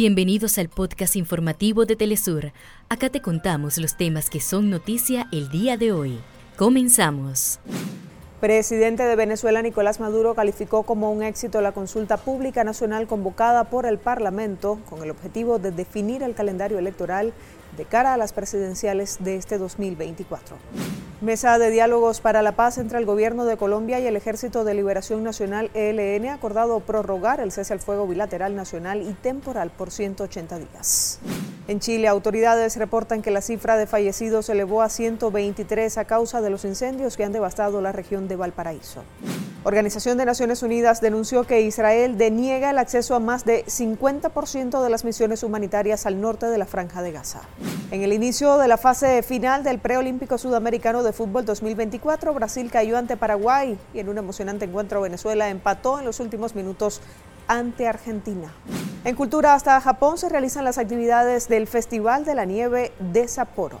Bienvenidos al podcast informativo de Telesur. Acá te contamos los temas que son noticia el día de hoy. Comenzamos. Presidente de Venezuela Nicolás Maduro calificó como un éxito la consulta pública nacional convocada por el Parlamento con el objetivo de definir el calendario electoral de cara a las presidenciales de este 2024. Mesa de diálogos para la paz entre el gobierno de Colombia y el Ejército de Liberación Nacional ELN ha acordado prorrogar el cese al fuego bilateral nacional y temporal por 180 días. En Chile, autoridades reportan que la cifra de fallecidos se elevó a 123 a causa de los incendios que han devastado la región de Valparaíso. Organización de Naciones Unidas denunció que Israel deniega el acceso a más de 50% de las misiones humanitarias al norte de la franja de Gaza. En el inicio de la fase final del preolímpico sudamericano de fútbol 2024, Brasil cayó ante Paraguay y en un emocionante encuentro Venezuela empató en los últimos minutos ante Argentina. En Cultura hasta Japón se realizan las actividades del Festival de la Nieve de Sapporo.